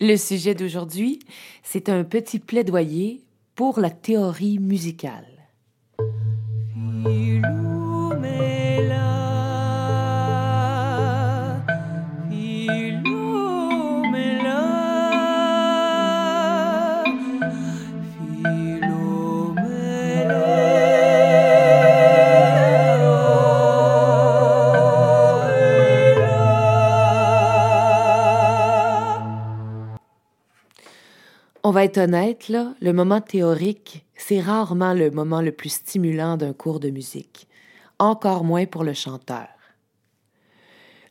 Le sujet d'aujourd'hui, c'est un petit plaidoyer pour la théorie musicale. On va être honnête, là, le moment théorique, c'est rarement le moment le plus stimulant d'un cours de musique, encore moins pour le chanteur.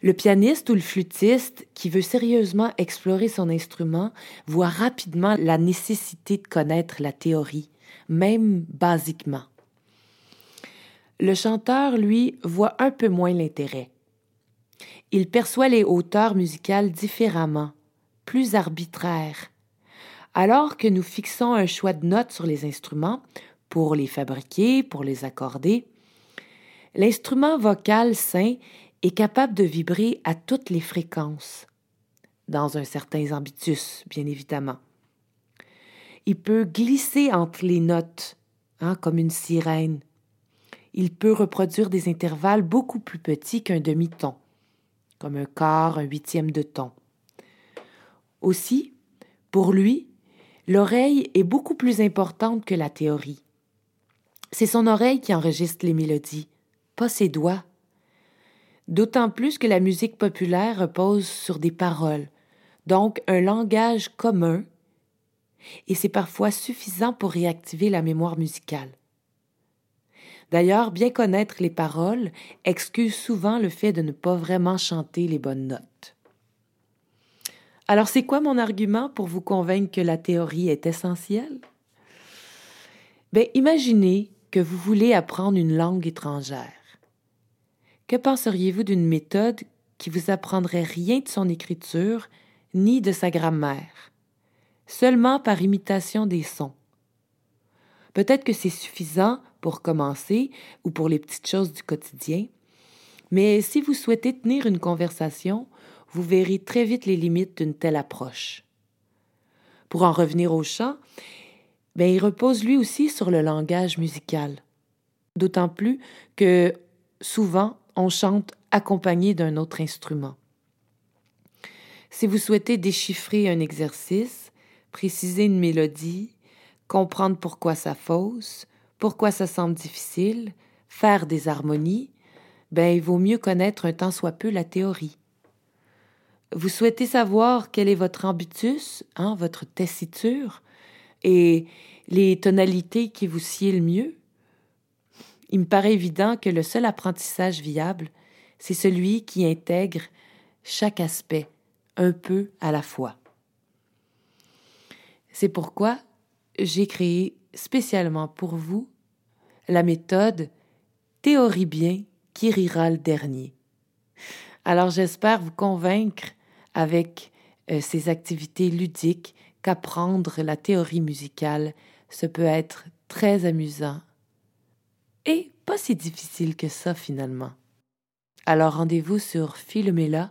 Le pianiste ou le flûtiste qui veut sérieusement explorer son instrument voit rapidement la nécessité de connaître la théorie, même basiquement. Le chanteur, lui, voit un peu moins l'intérêt. Il perçoit les hauteurs musicales différemment, plus arbitraires, alors que nous fixons un choix de notes sur les instruments pour les fabriquer, pour les accorder, l'instrument vocal sain est capable de vibrer à toutes les fréquences, dans un certain ambitus, bien évidemment. Il peut glisser entre les notes, hein, comme une sirène. Il peut reproduire des intervalles beaucoup plus petits qu'un demi-ton, comme un quart, un huitième de ton. Aussi, pour lui, L'oreille est beaucoup plus importante que la théorie. C'est son oreille qui enregistre les mélodies, pas ses doigts. D'autant plus que la musique populaire repose sur des paroles, donc un langage commun, et c'est parfois suffisant pour réactiver la mémoire musicale. D'ailleurs, bien connaître les paroles excuse souvent le fait de ne pas vraiment chanter les bonnes notes. Alors, c'est quoi mon argument pour vous convaincre que la théorie est essentielle? Bien, imaginez que vous voulez apprendre une langue étrangère. Que penseriez-vous d'une méthode qui vous apprendrait rien de son écriture ni de sa grammaire, seulement par imitation des sons? Peut-être que c'est suffisant pour commencer ou pour les petites choses du quotidien, mais si vous souhaitez tenir une conversation, vous verrez très vite les limites d'une telle approche. Pour en revenir au chant, ben, il repose lui aussi sur le langage musical. D'autant plus que souvent on chante accompagné d'un autre instrument. Si vous souhaitez déchiffrer un exercice, préciser une mélodie, comprendre pourquoi ça fausse, pourquoi ça semble difficile, faire des harmonies, ben il vaut mieux connaître un tant soit peu la théorie. Vous souhaitez savoir quel est votre ambitus, hein, votre tessiture, et les tonalités qui vous sied le mieux? Il me paraît évident que le seul apprentissage viable, c'est celui qui intègre chaque aspect un peu à la fois. C'est pourquoi j'ai créé spécialement pour vous la méthode Théorie bien qui rira le dernier. Alors j'espère vous convaincre avec euh, ces activités ludiques qu'apprendre la théorie musicale, ce peut être très amusant et pas si difficile que ça finalement. Alors rendez-vous sur philomela.org.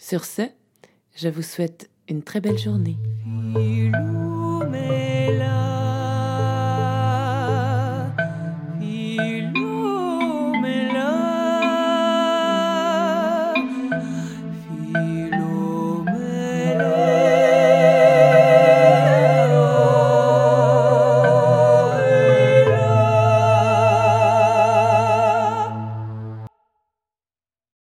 Sur ce, je vous souhaite une très belle journée.